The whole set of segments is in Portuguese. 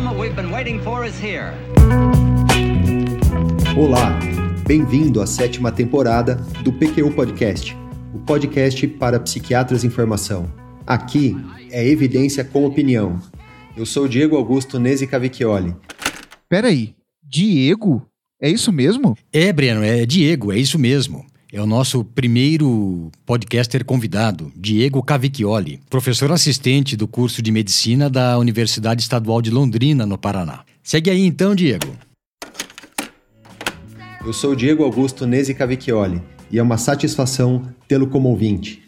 moment we've been waiting for is here. Olá, bem-vindo à sétima temporada do PQU Podcast, o podcast para psiquiatras em formação. Aqui é evidência com opinião. Eu sou Diego Augusto Nese Cavicchioli. Peraí, Diego? É isso mesmo? É, Breno, é Diego, é isso mesmo. É o nosso primeiro podcaster convidado, Diego Cavicchioli, professor assistente do curso de medicina da Universidade Estadual de Londrina, no Paraná. Segue aí então, Diego. Eu sou Diego Augusto Nese Cavicchioli e é uma satisfação tê-lo como ouvinte.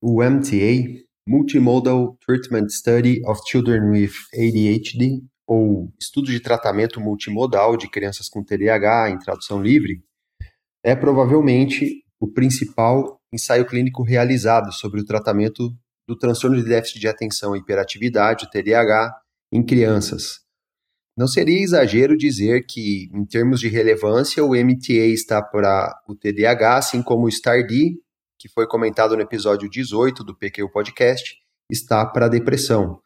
O MTA, Multimodal Treatment Study of Children with ADHD, ou Estudo de Tratamento Multimodal de Crianças com TDAH, em tradução livre, é provavelmente o principal ensaio clínico realizado sobre o tratamento do transtorno de déficit de atenção e hiperatividade, o TDAH, em crianças. Não seria exagero dizer que, em termos de relevância, o MTA está para o TDAH, assim como o STAR-D, que foi comentado no episódio 18 do PQ Podcast, está para a depressão,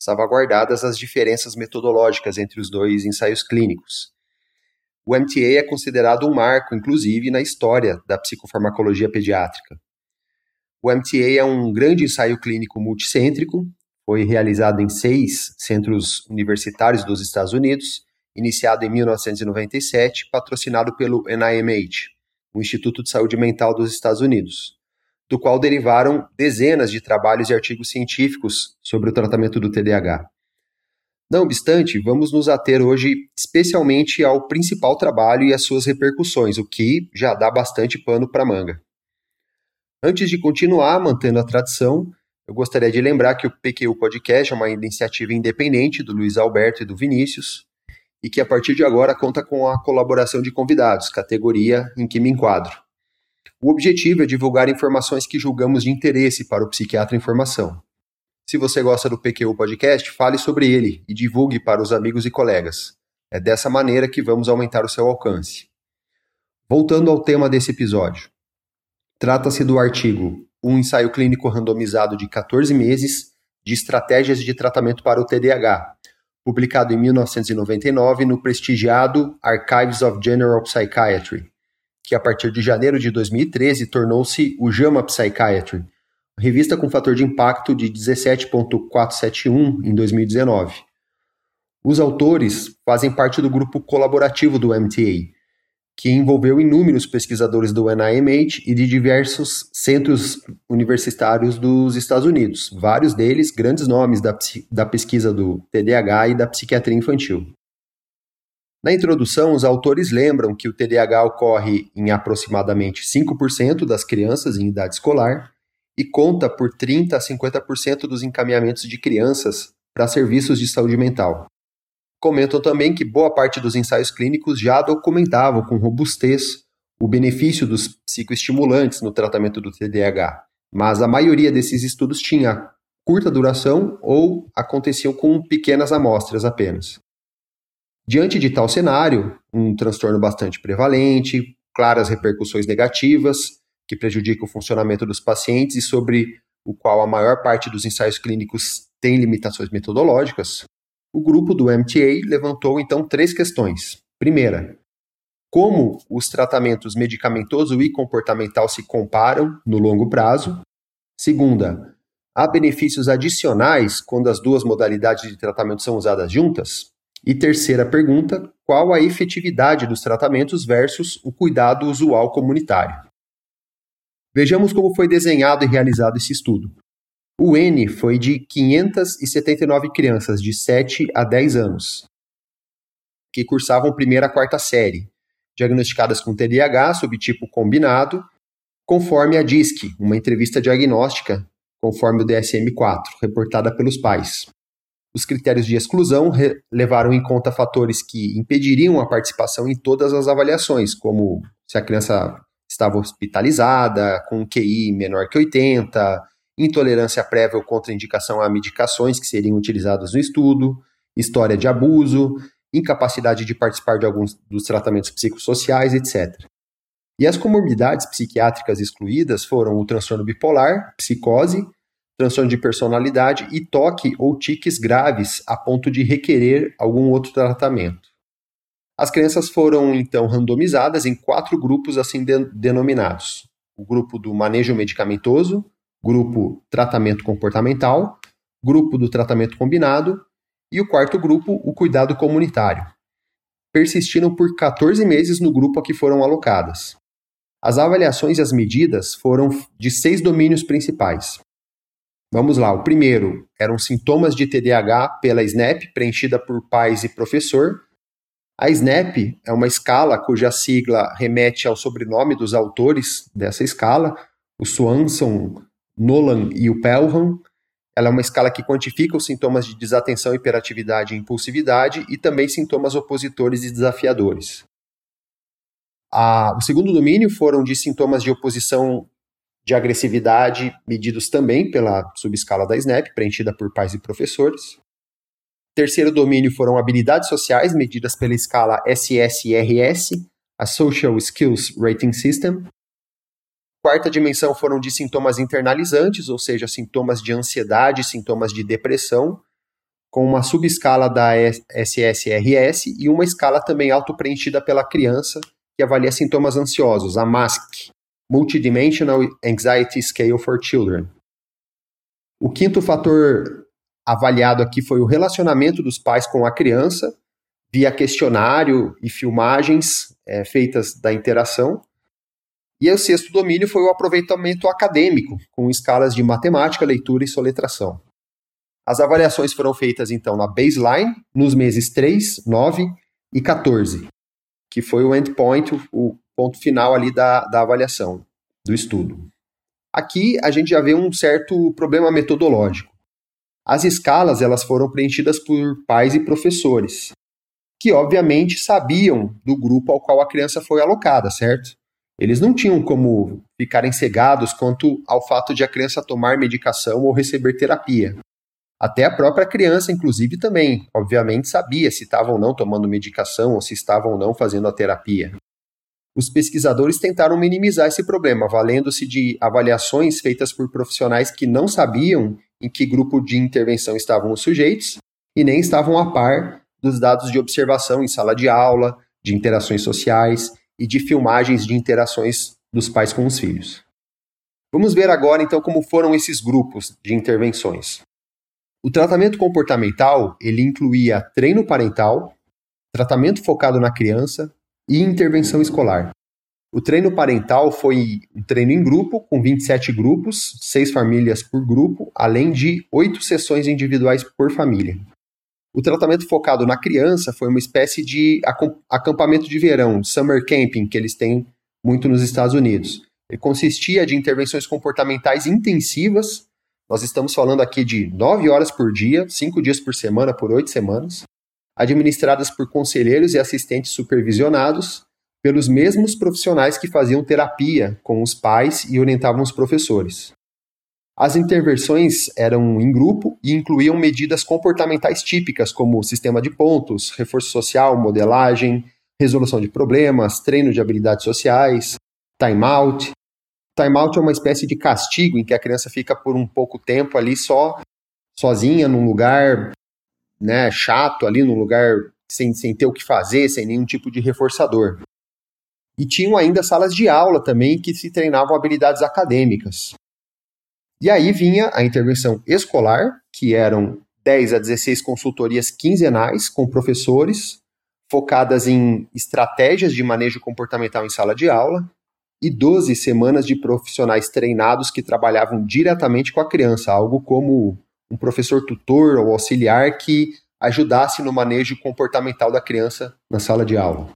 salvaguardadas as diferenças metodológicas entre os dois ensaios clínicos. O MTA é considerado um marco, inclusive, na história da psicofarmacologia pediátrica. O MTA é um grande ensaio clínico multicêntrico, foi realizado em seis centros universitários dos Estados Unidos, iniciado em 1997, patrocinado pelo NIMH, o Instituto de Saúde Mental dos Estados Unidos, do qual derivaram dezenas de trabalhos e artigos científicos sobre o tratamento do TDAH. Não obstante, vamos nos ater hoje especialmente ao principal trabalho e às suas repercussões, o que já dá bastante pano para manga. Antes de continuar mantendo a tradição, eu gostaria de lembrar que o PQU Podcast é uma iniciativa independente do Luiz Alberto e do Vinícius, e que a partir de agora conta com a colaboração de convidados, categoria em que me enquadro. O objetivo é divulgar informações que julgamos de interesse para o psiquiatra em formação. Se você gosta do PQU Podcast, fale sobre ele e divulgue para os amigos e colegas. É dessa maneira que vamos aumentar o seu alcance. Voltando ao tema desse episódio. Trata-se do artigo Um ensaio clínico randomizado de 14 meses de estratégias de tratamento para o TDAH, publicado em 1999 no prestigiado Archives of General Psychiatry, que a partir de janeiro de 2013 tornou-se o JAMA Psychiatry, revista com fator de impacto de 17.471 em 2019. Os autores fazem parte do grupo colaborativo do MTA, que envolveu inúmeros pesquisadores do NIMH e de diversos centros universitários dos Estados Unidos, vários deles grandes nomes da, da pesquisa do TDAH e da psiquiatria infantil. Na introdução, os autores lembram que o TDAH ocorre em aproximadamente 5% das crianças em idade escolar e conta por 30 a 50% dos encaminhamentos de crianças para serviços de saúde mental. Comentam também que boa parte dos ensaios clínicos já documentavam com robustez o benefício dos psicoestimulantes no tratamento do TDAH, mas a maioria desses estudos tinha curta duração ou aconteciam com pequenas amostras apenas. Diante de tal cenário, um transtorno bastante prevalente, claras repercussões negativas, que prejudica o funcionamento dos pacientes e sobre o qual a maior parte dos ensaios clínicos tem limitações metodológicas, o grupo do MTA levantou então três questões. Primeira, como os tratamentos medicamentoso e comportamental se comparam no longo prazo. Segunda, há benefícios adicionais quando as duas modalidades de tratamento são usadas juntas? E terceira pergunta, qual a efetividade dos tratamentos versus o cuidado usual comunitário? Vejamos como foi desenhado e realizado esse estudo. O N foi de 579 crianças de 7 a 10 anos, que cursavam primeira a quarta série, diagnosticadas com TDAH subtipo combinado, conforme a DISC, uma entrevista diagnóstica, conforme o DSM-4, reportada pelos pais. Os critérios de exclusão levaram em conta fatores que impediriam a participação em todas as avaliações, como se a criança estava hospitalizada, com QI menor que 80, intolerância prévia ou contraindicação a medicações que seriam utilizadas no estudo, história de abuso, incapacidade de participar de alguns dos tratamentos psicossociais, etc. E as comorbidades psiquiátricas excluídas foram o transtorno bipolar, psicose, transtorno de personalidade e toque ou tiques graves a ponto de requerer algum outro tratamento. As crianças foram então randomizadas em quatro grupos assim de denominados: o grupo do manejo medicamentoso, grupo tratamento comportamental, grupo do tratamento combinado e o quarto grupo, o cuidado comunitário. Persistiram por 14 meses no grupo a que foram alocadas. As avaliações e as medidas foram de seis domínios principais. Vamos lá, o primeiro eram sintomas de TDAH pela SNAP, preenchida por pais e professor. A SNAP é uma escala cuja sigla remete ao sobrenome dos autores dessa escala, o Swanson, Nolan e o Pelham. Ela é uma escala que quantifica os sintomas de desatenção, hiperatividade e impulsividade e também sintomas opositores e desafiadores. A, o segundo domínio foram de sintomas de oposição de agressividade, medidos também pela subescala da SNAP, preenchida por pais e professores. Terceiro domínio foram habilidades sociais, medidas pela escala SSRS, a Social Skills Rating System. Quarta dimensão foram de sintomas internalizantes, ou seja, sintomas de ansiedade, sintomas de depressão, com uma subescala da SSRS e uma escala também auto-preenchida pela criança, que avalia sintomas ansiosos, a MASC, Multidimensional Anxiety Scale for Children. O quinto fator avaliado aqui foi o relacionamento dos pais com a criança, via questionário e filmagens é, feitas da interação. E o sexto domínio foi o aproveitamento acadêmico, com escalas de matemática, leitura e soletração. As avaliações foram feitas então na baseline, nos meses 3, 9 e 14, que foi o endpoint, o ponto final ali da, da avaliação, do estudo. Aqui a gente já vê um certo problema metodológico. As escalas elas foram preenchidas por pais e professores, que obviamente sabiam do grupo ao qual a criança foi alocada, certo? Eles não tinham como ficarem cegados quanto ao fato de a criança tomar medicação ou receber terapia. Até a própria criança, inclusive, também, obviamente, sabia se estava ou não tomando medicação ou se estava ou não fazendo a terapia. Os pesquisadores tentaram minimizar esse problema, valendo-se de avaliações feitas por profissionais que não sabiam em que grupo de intervenção estavam os sujeitos e nem estavam a par dos dados de observação em sala de aula, de interações sociais e de filmagens de interações dos pais com os filhos. Vamos ver agora então como foram esses grupos de intervenções. O tratamento comportamental, ele incluía treino parental, tratamento focado na criança e intervenção escolar. O treino parental foi um treino em grupo, com 27 grupos, 6 famílias por grupo, além de 8 sessões individuais por família. O tratamento focado na criança foi uma espécie de acampamento de verão, summer camping, que eles têm muito nos Estados Unidos. Ele consistia de intervenções comportamentais intensivas. Nós estamos falando aqui de 9 horas por dia, 5 dias por semana, por 8 semanas, administradas por conselheiros e assistentes supervisionados pelos mesmos profissionais que faziam terapia com os pais e orientavam os professores. As intervenções eram em grupo e incluíam medidas comportamentais típicas, como sistema de pontos, reforço social, modelagem, resolução de problemas, treino de habilidades sociais, time-out. Time-out é uma espécie de castigo em que a criança fica por um pouco tempo ali só, sozinha, num lugar né, chato, ali, num lugar sem, sem ter o que fazer, sem nenhum tipo de reforçador. E tinham ainda salas de aula também que se treinavam habilidades acadêmicas. E aí vinha a intervenção escolar, que eram 10 a 16 consultorias quinzenais com professores, focadas em estratégias de manejo comportamental em sala de aula, e 12 semanas de profissionais treinados que trabalhavam diretamente com a criança, algo como um professor tutor ou auxiliar que ajudasse no manejo comportamental da criança na sala de aula.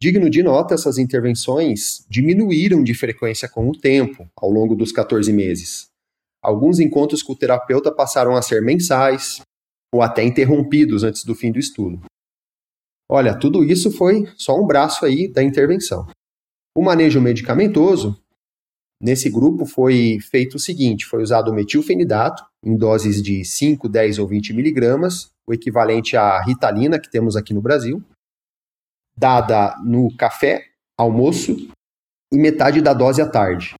Digno de nota, essas intervenções diminuíram de frequência com o tempo, ao longo dos 14 meses. Alguns encontros com o terapeuta passaram a ser mensais ou até interrompidos antes do fim do estudo. Olha, tudo isso foi só um braço aí da intervenção. O manejo medicamentoso, nesse grupo foi feito o seguinte, foi usado metilfenidato em doses de 5, 10 ou 20 miligramas, o equivalente à ritalina que temos aqui no Brasil, dada no café, almoço e metade da dose à tarde.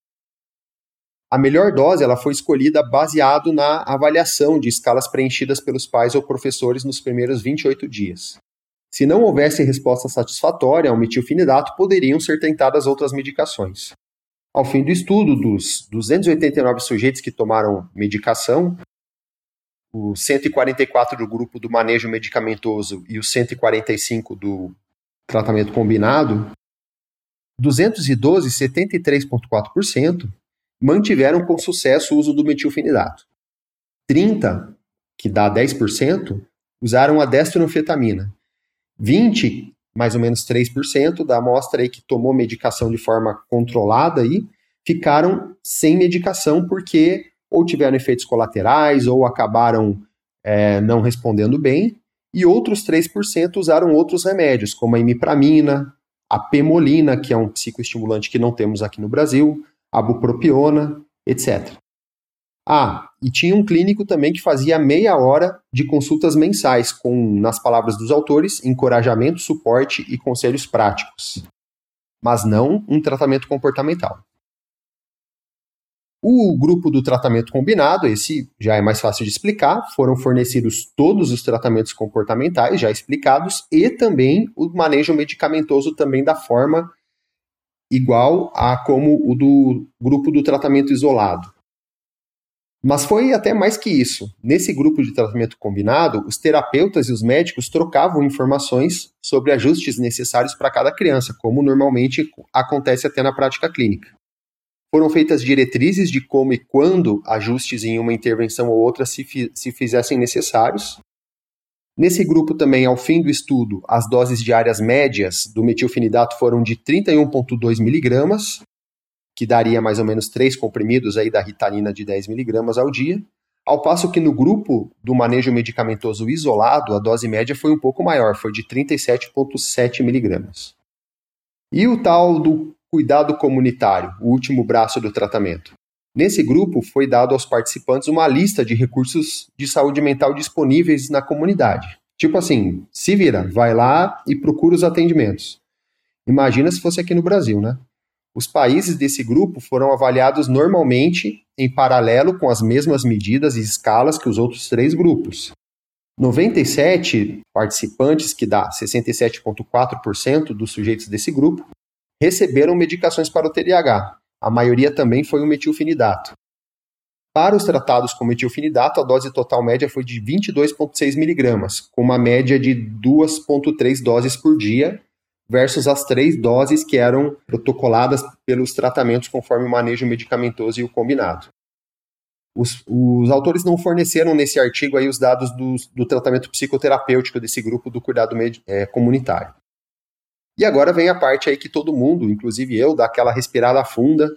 A melhor dose ela foi escolhida baseado na avaliação de escalas preenchidas pelos pais ou professores nos primeiros 28 dias. Se não houvesse resposta satisfatória ao metilfenidato, poderiam ser tentadas outras medicações. Ao fim do estudo, dos 289 sujeitos que tomaram medicação, os 144 do grupo do manejo medicamentoso e os 145 do tratamento combinado, 212, 73,4%, mantiveram com sucesso o uso do metilfenidato. 30, que dá 10%, usaram a destronfetamina. 20, mais ou menos 3% da amostra aí que tomou medicação de forma controlada aí, ficaram sem medicação porque ou tiveram efeitos colaterais ou acabaram é, não respondendo bem, e outros 3% usaram outros remédios, como a imipramina, a pemolina, que é um psicoestimulante que não temos aqui no Brasil, a bupropiona, etc. Ah, e tinha um clínico também que fazia meia hora de consultas mensais, com, nas palavras dos autores, encorajamento, suporte e conselhos práticos. Mas não um tratamento comportamental. O grupo do tratamento combinado, esse já é mais fácil de explicar, foram fornecidos todos os tratamentos comportamentais já explicados e também o manejo medicamentoso também da forma igual a como o do grupo do tratamento isolado. Mas foi até mais que isso. Nesse grupo de tratamento combinado, os terapeutas e os médicos trocavam informações sobre ajustes necessários para cada criança, como normalmente acontece até na prática clínica. Foram feitas diretrizes de como e quando ajustes em uma intervenção ou outra se, fi se fizessem necessários, Nesse grupo também, ao fim do estudo, as doses diárias médias do metilfenidato foram de 31,2 miligramas, que daria mais ou menos 3 comprimidos aí da ritalina de 10 miligramas ao dia, ao passo que no grupo do manejo medicamentoso isolado, a dose média foi um pouco maior, foi de 37,7 miligramas. E o tal do cuidado comunitário, o último braço do tratamento. Nesse grupo, foi dado aos participantes uma lista de recursos de saúde mental disponíveis na comunidade. Tipo assim, se vira, vai lá e procura os atendimentos. Imagina se fosse aqui no Brasil, né? Os países desse grupo foram avaliados normalmente em paralelo com as mesmas medidas e escalas que os outros três grupos. 97 participantes, que dá 67,4% dos sujeitos desse grupo, receberam medicações para o TDAH, a maioria também foi o metilfenidato. Para os tratados com metilfenidato, a dose total média foi de 22,6 miligramas, com uma média de 2,3 doses por dia, versus as três doses que eram protocoladas pelos tratamentos conforme o manejo medicamentoso e o combinado. Os, os autores não forneceram nesse artigo aí os dados do, do tratamento psicoterapêutico desse grupo do cuidado é, comunitário. E agora vem a parte aí que todo mundo, inclusive eu, dá aquela respirada funda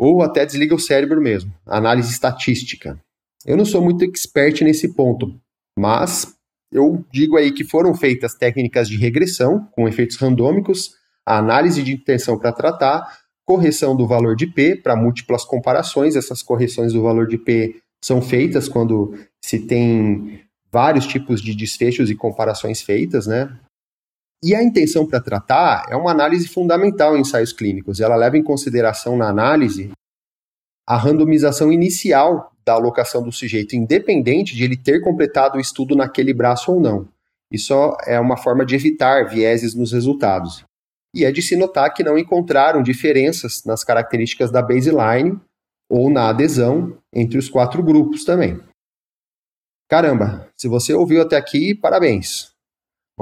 ou até desliga o cérebro mesmo, análise estatística. Eu não sou muito expert nesse ponto, mas eu digo aí que foram feitas técnicas de regressão com efeitos randômicos, a análise de intenção para tratar, correção do valor de P para múltiplas comparações. Essas correções do valor de P são feitas quando se tem vários tipos de desfechos e comparações feitas, né? E a intenção para tratar é uma análise fundamental em ensaios clínicos. Ela leva em consideração na análise a randomização inicial da alocação do sujeito, independente de ele ter completado o estudo naquele braço ou não. Isso é uma forma de evitar vieses nos resultados. E é de se notar que não encontraram diferenças nas características da baseline ou na adesão entre os quatro grupos também. Caramba, se você ouviu até aqui, parabéns.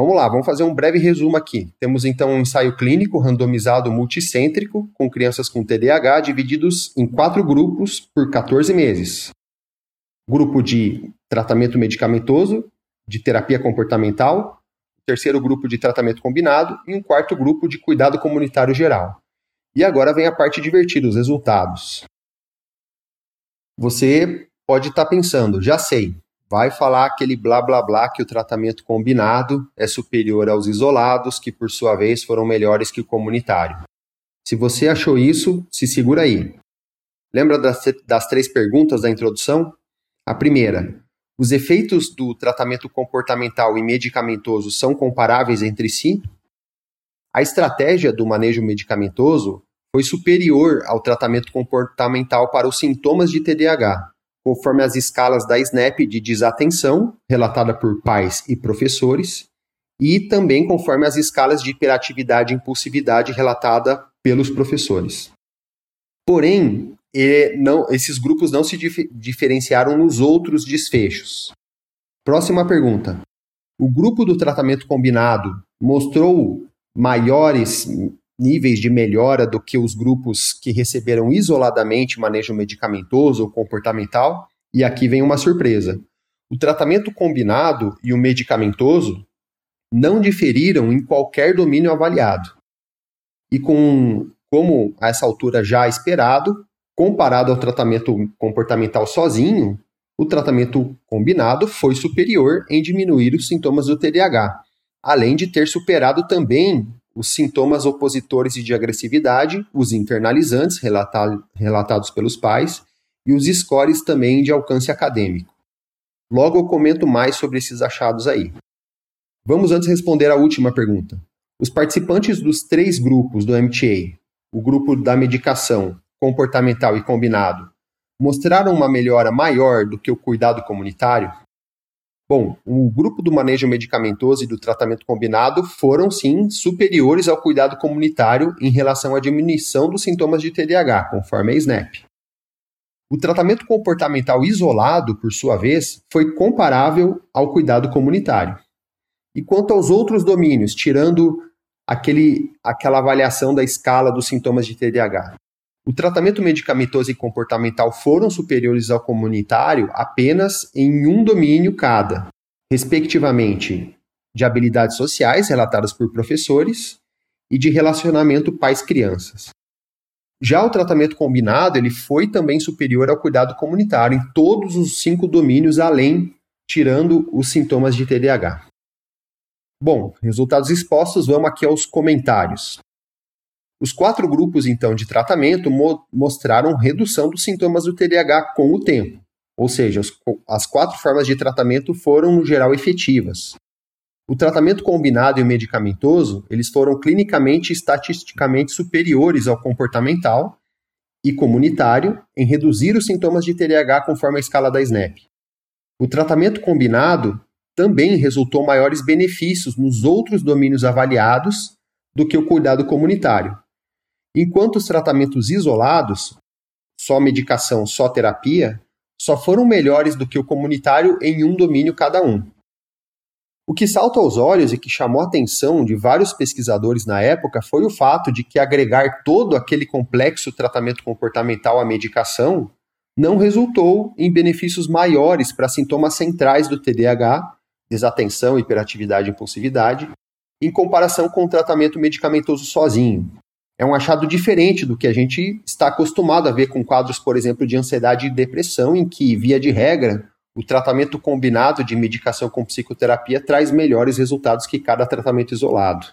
Vamos lá, vamos fazer um breve resumo aqui. Temos então um ensaio clínico randomizado multicêntrico com crianças com TDAH divididos em quatro grupos por 14 meses. Grupo de tratamento medicamentoso, de terapia comportamental, terceiro grupo de tratamento combinado e um quarto grupo de cuidado comunitário geral. E agora vem a parte divertida, os resultados. Você pode estar tá pensando, já sei, vai falar aquele blá blá blá que o tratamento combinado é superior aos isolados, que por sua vez foram melhores que o comunitário. Se você achou isso, se segura aí. Lembra das, das três perguntas da introdução? A primeira: os efeitos do tratamento comportamental e medicamentoso são comparáveis entre si? A estratégia do manejo medicamentoso foi superior ao tratamento comportamental para os sintomas de TDAH, conforme as escalas da SNAP de desatenção, relatada por pais e professores, e também conforme as escalas de hiperatividade e impulsividade relatada pelos professores. Porém, não, esses grupos não se dif diferenciaram nos outros desfechos. Próxima pergunta. O grupo do tratamento combinado mostrou maiores níveis de melhora do que os grupos que receberam isoladamente manejo medicamentoso ou comportamental? E aqui vem uma surpresa. O tratamento combinado e o medicamentoso não diferiram em qualquer domínio avaliado. E com, como a essa altura já esperado, comparado ao tratamento comportamental sozinho, o tratamento combinado foi superior em diminuir os sintomas do TDAH, além de ter superado também os sintomas opositores de agressividade, os internalizantes relata relatados pelos pais e os scores também de alcance acadêmico. Logo eu comento mais sobre esses achados aí. Vamos antes responder a última pergunta. Os participantes dos três grupos do MTA, o grupo da medicação, comportamental e combinado, mostraram uma melhora maior do que o cuidado comunitário? Bom, o grupo do manejo medicamentoso e do tratamento combinado foram sim superiores ao cuidado comunitário em relação à diminuição dos sintomas de TDAH, conforme a SNAP. O tratamento comportamental isolado, por sua vez, foi comparável ao cuidado comunitário. E quanto aos outros domínios, tirando aquele, aquela avaliação da escala dos sintomas de TDAH, o tratamento medicamentoso e comportamental foram superiores ao comunitário apenas em um domínio cada, respectivamente de habilidades sociais relatadas por professores e de relacionamento pais-crianças. Já o tratamento combinado ele foi também superior ao cuidado comunitário em todos os cinco domínios, além tirando os sintomas de TDAH. Bom, resultados expostos, vamos aqui aos comentários. Os quatro grupos, então, de tratamento mo mostraram redução dos sintomas do TDAH com o tempo, ou seja, as, as quatro formas de tratamento foram, no geral, efetivas. O tratamento combinado e o medicamentoso, eles foram clinicamente e estatisticamente superiores ao comportamental e comunitário em reduzir os sintomas de TDAH conforme a escala da SNAP. O tratamento combinado também resultou maiores benefícios nos outros domínios avaliados do que o cuidado comunitário, Enquanto os tratamentos isolados, só medicação, só terapia, só foram melhores do que o comunitário em um domínio cada um. O que salta aos olhos e que chamou a atenção de vários pesquisadores na época foi o fato de que agregar todo aquele complexo tratamento comportamental à medicação não resultou em benefícios maiores para sintomas centrais do TDAH, desatenção, hiperatividade e impulsividade, em comparação com o tratamento medicamentoso sozinho, é um achado diferente do que a gente está acostumado a ver com quadros, por exemplo, de ansiedade e depressão, em que, via de regra, o tratamento combinado de medicação com psicoterapia traz melhores resultados que cada tratamento isolado.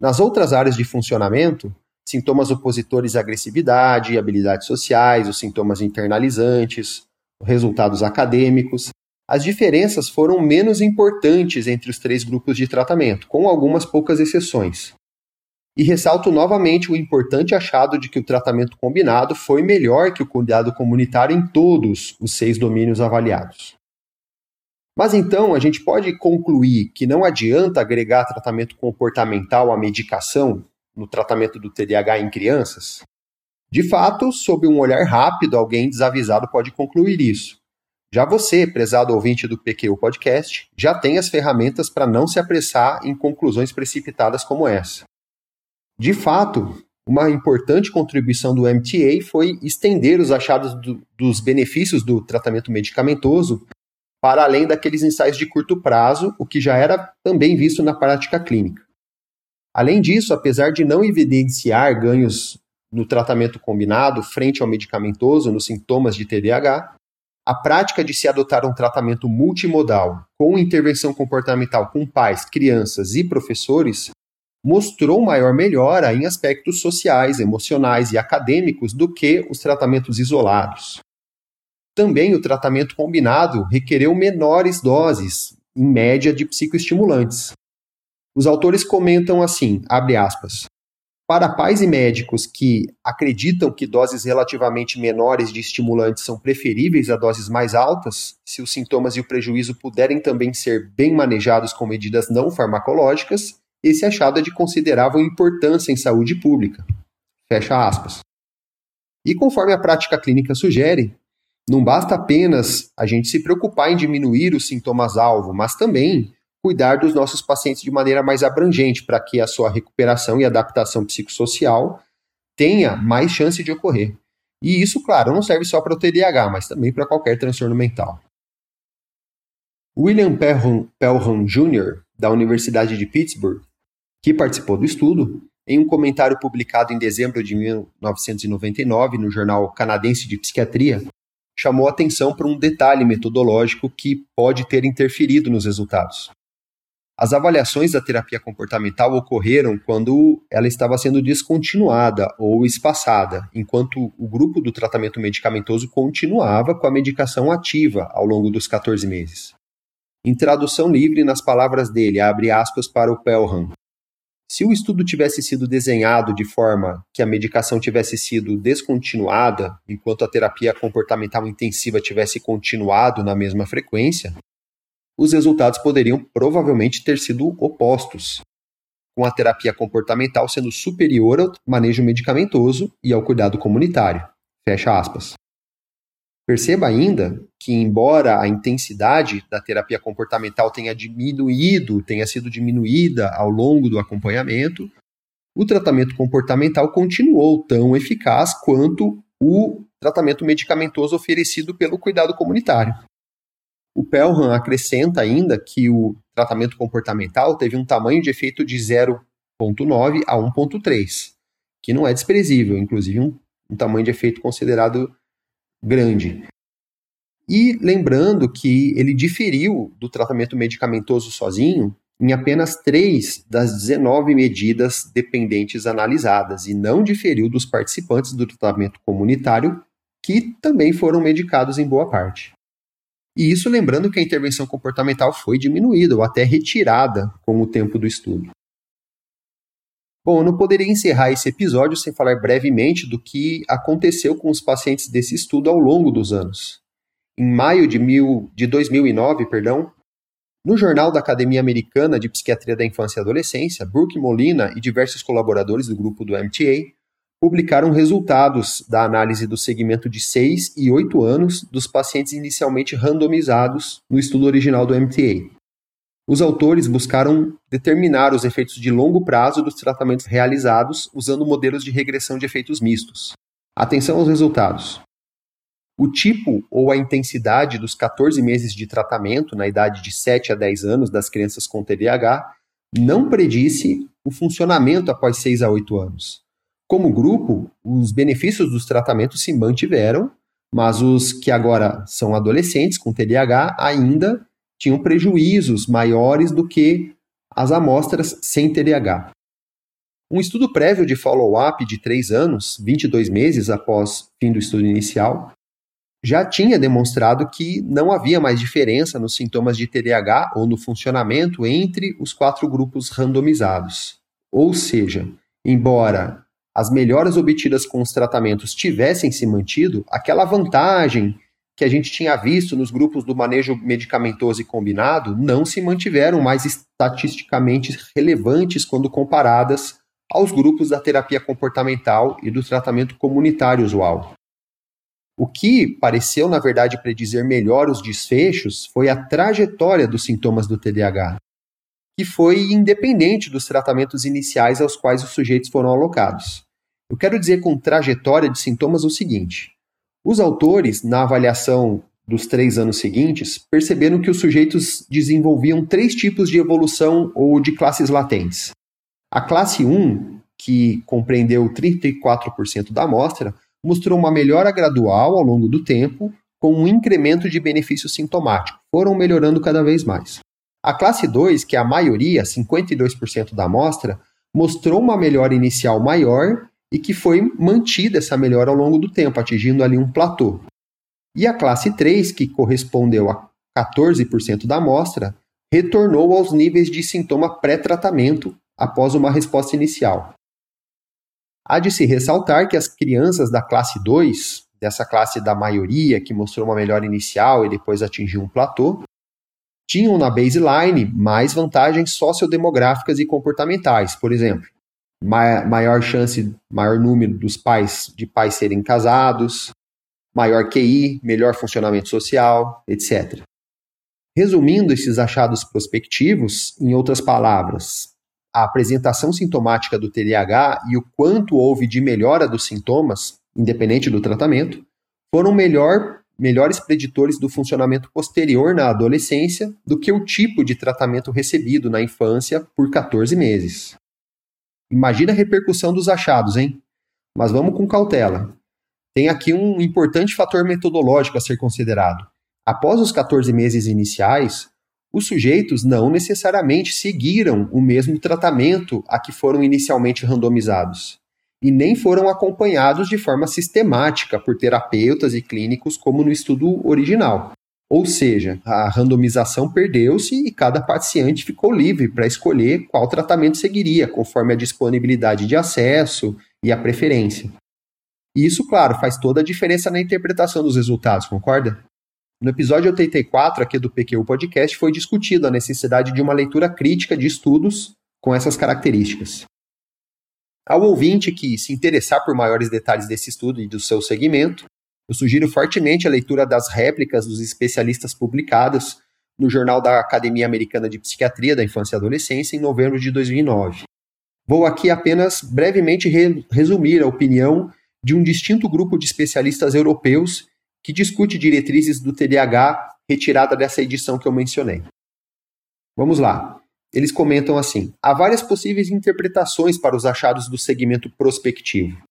Nas outras áreas de funcionamento, sintomas opositores à agressividade, habilidades sociais, os sintomas internalizantes, resultados acadêmicos, as diferenças foram menos importantes entre os três grupos de tratamento, com algumas poucas exceções. E ressalto novamente o importante achado de que o tratamento combinado foi melhor que o cuidado comunitário em todos os seis domínios avaliados. Mas então a gente pode concluir que não adianta agregar tratamento comportamental à medicação no tratamento do TDAH em crianças? De fato, sob um olhar rápido, alguém desavisado pode concluir isso. Já você, prezado ouvinte do PQ Podcast, já tem as ferramentas para não se apressar em conclusões precipitadas como essa. De fato, uma importante contribuição do MTA foi estender os achados do, dos benefícios do tratamento medicamentoso para além daqueles ensaios de curto prazo, o que já era também visto na prática clínica. Além disso, apesar de não evidenciar ganhos no tratamento combinado frente ao medicamentoso nos sintomas de TDAH, a prática de se adotar um tratamento multimodal com intervenção comportamental com pais, crianças e professores mostrou maior melhora em aspectos sociais, emocionais e acadêmicos do que os tratamentos isolados. Também o tratamento combinado requereu menores doses, em média, de psicoestimulantes. Os autores comentam assim, abre aspas, Para pais e médicos que acreditam que doses relativamente menores de estimulantes são preferíveis a doses mais altas, se os sintomas e o prejuízo puderem também ser bem manejados com medidas não farmacológicas, esse achado é de considerável importância em saúde pública. Fecha aspas. E conforme a prática clínica sugere, não basta apenas a gente se preocupar em diminuir os sintomas-alvo, mas também cuidar dos nossos pacientes de maneira mais abrangente, para que a sua recuperação e adaptação psicossocial tenha mais chance de ocorrer. E isso, claro, não serve só para o TDAH, mas também para qualquer transtorno mental. William Pelham, Pelham Jr., da Universidade de Pittsburgh, que participou do estudo, em um comentário publicado em dezembro de 1999 no Jornal Canadense de Psiquiatria, chamou atenção para um detalhe metodológico que pode ter interferido nos resultados. As avaliações da terapia comportamental ocorreram quando ela estava sendo descontinuada ou espaçada, enquanto o grupo do tratamento medicamentoso continuava com a medicação ativa ao longo dos 14 meses. Em tradução livre, nas palavras dele, abre aspas para o Pelham. Se o estudo tivesse sido desenhado de forma que a medicação tivesse sido descontinuada, enquanto a terapia comportamental intensiva tivesse continuado na mesma frequência, os resultados poderiam provavelmente ter sido opostos, com a terapia comportamental sendo superior ao manejo medicamentoso e ao cuidado comunitário. Fecha aspas. Perceba ainda que, embora a intensidade da terapia comportamental tenha diminuído, tenha sido diminuída ao longo do acompanhamento, o tratamento comportamental continuou tão eficaz quanto o tratamento medicamentoso oferecido pelo cuidado comunitário. O Pelham acrescenta ainda que o tratamento comportamental teve um tamanho de efeito de 0,9 a 1,3, que não é desprezível, inclusive um, um tamanho de efeito considerado grande. E lembrando que ele diferiu do tratamento medicamentoso sozinho em apenas 3 das 19 medidas dependentes analisadas, e não diferiu dos participantes do tratamento comunitário, que também foram medicados em boa parte. E isso lembrando que a intervenção comportamental foi diminuída ou até retirada com o tempo do estudo. Bom, eu não poderia encerrar esse episódio sem falar brevemente do que aconteceu com os pacientes desse estudo ao longo dos anos. Em maio de, mil, de 2009, perdão, no Jornal da Academia Americana de Psiquiatria da Infância e Adolescência, Brooke Molina e diversos colaboradores do grupo do MTA publicaram resultados da análise do segmento de 6 e 8 anos dos pacientes inicialmente randomizados no estudo original do MTA. Os autores buscaram determinar os efeitos de longo prazo dos tratamentos realizados usando modelos de regressão de efeitos mistos. Atenção aos resultados. O tipo ou a intensidade dos 14 meses de tratamento na idade de 7 a 10 anos das crianças com TDAH não predisse o funcionamento após 6 a 8 anos. Como grupo, os benefícios dos tratamentos se mantiveram, mas os que agora são adolescentes com TDAH ainda tinham prejuízos maiores do que as amostras sem TDAH. Um estudo prévio de follow-up de 3 anos, 22 meses após fim do estudo inicial, já tinha demonstrado que não havia mais diferença nos sintomas de TDAH ou no funcionamento entre os quatro grupos randomizados. Ou seja, embora as melhoras obtidas com os tratamentos tivessem se mantido, aquela vantagem que a gente tinha visto nos grupos do manejo medicamentoso e combinado não se mantiveram mais estatisticamente relevantes quando comparadas aos grupos da terapia comportamental e do tratamento comunitário usual. O que pareceu, na verdade, predizer melhor os desfechos foi a trajetória dos sintomas do TDAH, que foi independente dos tratamentos iniciais aos quais os sujeitos foram alocados. Eu quero dizer com trajetória de sintomas o seguinte: os autores, na avaliação dos três anos seguintes, perceberam que os sujeitos desenvolviam três tipos de evolução ou de classes latentes. A classe 1, que compreendeu 34% da amostra, mostrou uma melhora gradual ao longo do tempo, com um incremento de benefício sintomático. Foram melhorando cada vez mais. A classe 2, que é a maioria, 52% da amostra, mostrou uma melhora inicial maior e que foi mantida essa melhora ao longo do tempo, atingindo ali um platô. E a classe 3, que correspondeu a 14% da amostra, retornou aos níveis de sintoma pré-tratamento após uma resposta inicial. Há de se ressaltar que as crianças da classe 2, dessa classe da maioria que mostrou uma melhora inicial e depois atingiu um platô, tinham na baseline mais vantagens sociodemográficas e comportamentais, por exemplo, maior chance, maior número dos pais de pais serem casados, maior QI, melhor funcionamento social, etc. Resumindo esses achados prospectivos, em outras palavras, a apresentação sintomática do TDAH e o quanto houve de melhora dos sintomas, independente do tratamento, foram melhor, melhores preditores do funcionamento posterior na adolescência do que o tipo de tratamento recebido na infância por 14 meses. Imagina a repercussão dos achados, hein? Mas vamos com cautela. Tem aqui um importante fator metodológico a ser considerado. Após os 14 meses iniciais, os sujeitos não necessariamente seguiram o mesmo tratamento a que foram inicialmente randomizados, e nem foram acompanhados de forma sistemática por terapeutas e clínicos como no estudo original. Ou seja, a randomização perdeu-se e cada paciente ficou livre para escolher qual tratamento seguiria, conforme a disponibilidade de acesso e a preferência. E isso, claro, faz toda a diferença na interpretação dos resultados, concorda? No episódio 84 aqui do PQ Podcast foi discutido a necessidade de uma leitura crítica de estudos com essas características. Ao ouvinte que se interessar por maiores detalhes desse estudo e do seu segmento, eu sugiro fortemente a leitura das réplicas dos especialistas publicadas no Jornal da Academia Americana de Psiquiatria da Infância e Adolescência em novembro de 2009. Vou aqui apenas brevemente re resumir a opinião de um distinto grupo de especialistas europeus que discute diretrizes do TDAH retirada dessa edição que eu mencionei. Vamos lá. Eles comentam assim: há várias possíveis interpretações para os achados do segmento prospectivo.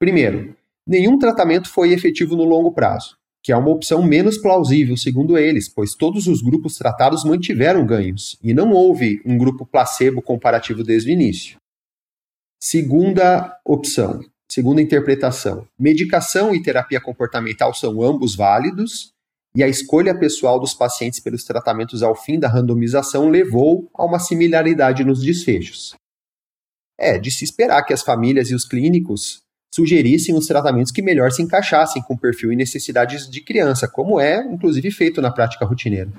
Primeiro, nenhum tratamento foi efetivo no longo prazo, que é uma opção menos plausível, segundo eles, pois todos os grupos tratados mantiveram ganhos e não houve um grupo placebo comparativo desde o início. Segunda opção, Segunda interpretação, medicação e terapia comportamental são ambos válidos e a escolha pessoal dos pacientes pelos tratamentos ao fim da randomização levou a uma similaridade nos desfechos. É de se esperar que as famílias e os clínicos sugerissem os tratamentos que melhor se encaixassem com o perfil e necessidades de criança, como é, inclusive, feito na prática rotineira.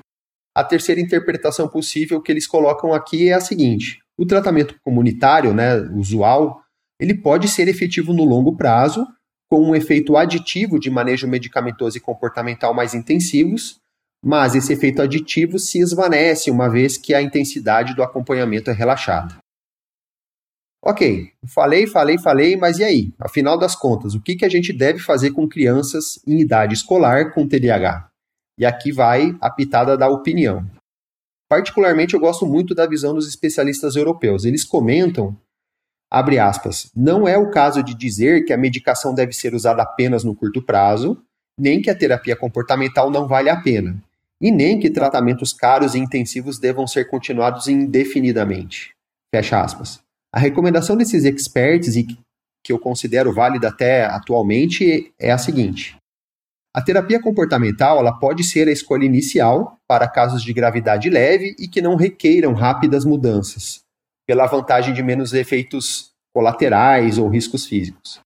A terceira interpretação possível que eles colocam aqui é a seguinte: o tratamento comunitário, né, usual, ele pode ser efetivo no longo prazo, com um efeito aditivo de manejo medicamentoso e comportamental mais intensivos, mas esse efeito aditivo se esvanece uma vez que a intensidade do acompanhamento é relaxada. Ok, falei, falei, falei, mas e aí? Afinal das contas, o que, que a gente deve fazer com crianças em idade escolar com TDAH? E aqui vai a pitada da opinião. Particularmente, eu gosto muito da visão dos especialistas europeus. Eles comentam Abre aspas. Não é o caso de dizer que a medicação deve ser usada apenas no curto prazo, nem que a terapia comportamental não vale a pena, e nem que tratamentos caros e intensivos devam ser continuados indefinidamente. Fecha aspas. A recomendação desses experts, e que eu considero válida até atualmente, é a seguinte: a terapia comportamental ela pode ser a escolha inicial para casos de gravidade leve e que não requeiram rápidas mudanças, pela vantagem de menos efeitos colaterais ou riscos físicos.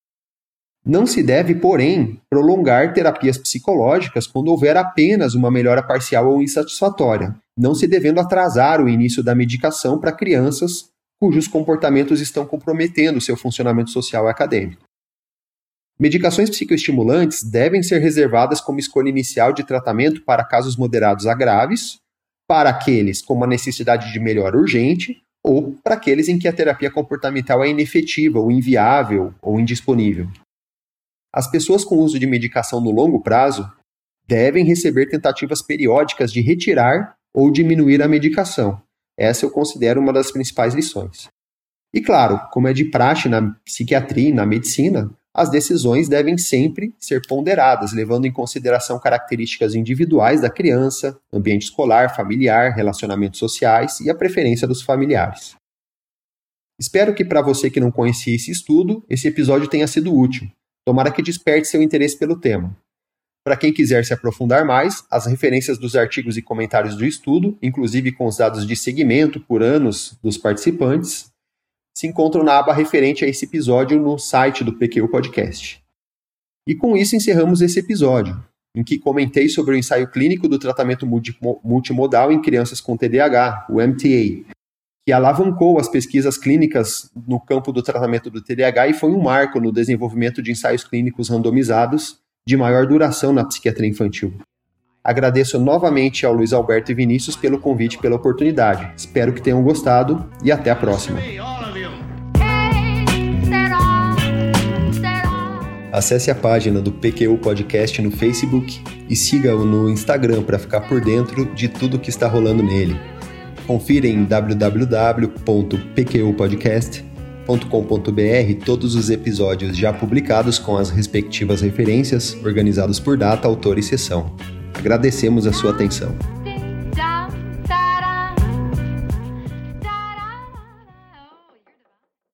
Não se deve, porém, prolongar terapias psicológicas quando houver apenas uma melhora parcial ou insatisfatória, não se devendo atrasar o início da medicação para crianças cujos comportamentos estão comprometendo seu funcionamento social e acadêmico. Medicações psicoestimulantes devem ser reservadas como escolha inicial de tratamento para casos moderados a graves, para aqueles com uma necessidade de melhora urgente ou para aqueles em que a terapia comportamental é inefetiva, ou inviável, ou indisponível. As pessoas com uso de medicação no longo prazo devem receber tentativas periódicas de retirar ou diminuir a medicação. Essa eu considero uma das principais lições. E claro, como é de praxe na psiquiatria e na medicina, as decisões devem sempre ser ponderadas, levando em consideração características individuais da criança, ambiente escolar, familiar, relacionamentos sociais e a preferência dos familiares. Espero que para você que não conhecia esse estudo, esse episódio tenha sido útil. Tomara que desperte seu interesse pelo tema. Para quem quiser se aprofundar mais, as referências dos artigos e comentários do estudo, inclusive com os dados de segmento por anos dos participantes, se encontram na aba referente a esse episódio no site do PQ Podcast. E com isso encerramos esse episódio, em que comentei sobre o ensaio clínico do tratamento multimodal em crianças com TDAH, o MTA, que alavancou as pesquisas clínicas no campo do tratamento do TDAH e foi um marco no desenvolvimento de ensaios clínicos randomizados de maior duração na psiquiatria infantil. Agradeço novamente ao Luiz Alberto e Vinícius pelo convite e pela oportunidade. Espero que tenham gostado e até a próxima. Acesse a página do PQU Podcast no Facebook e siga-o no Instagram para ficar por dentro de tudo que está rolando nele. Confira em www.pqpodcast.com.br todos os episódios já publicados com as respectivas referências, organizados por data, autor e sessão. Agradecemos a sua atenção.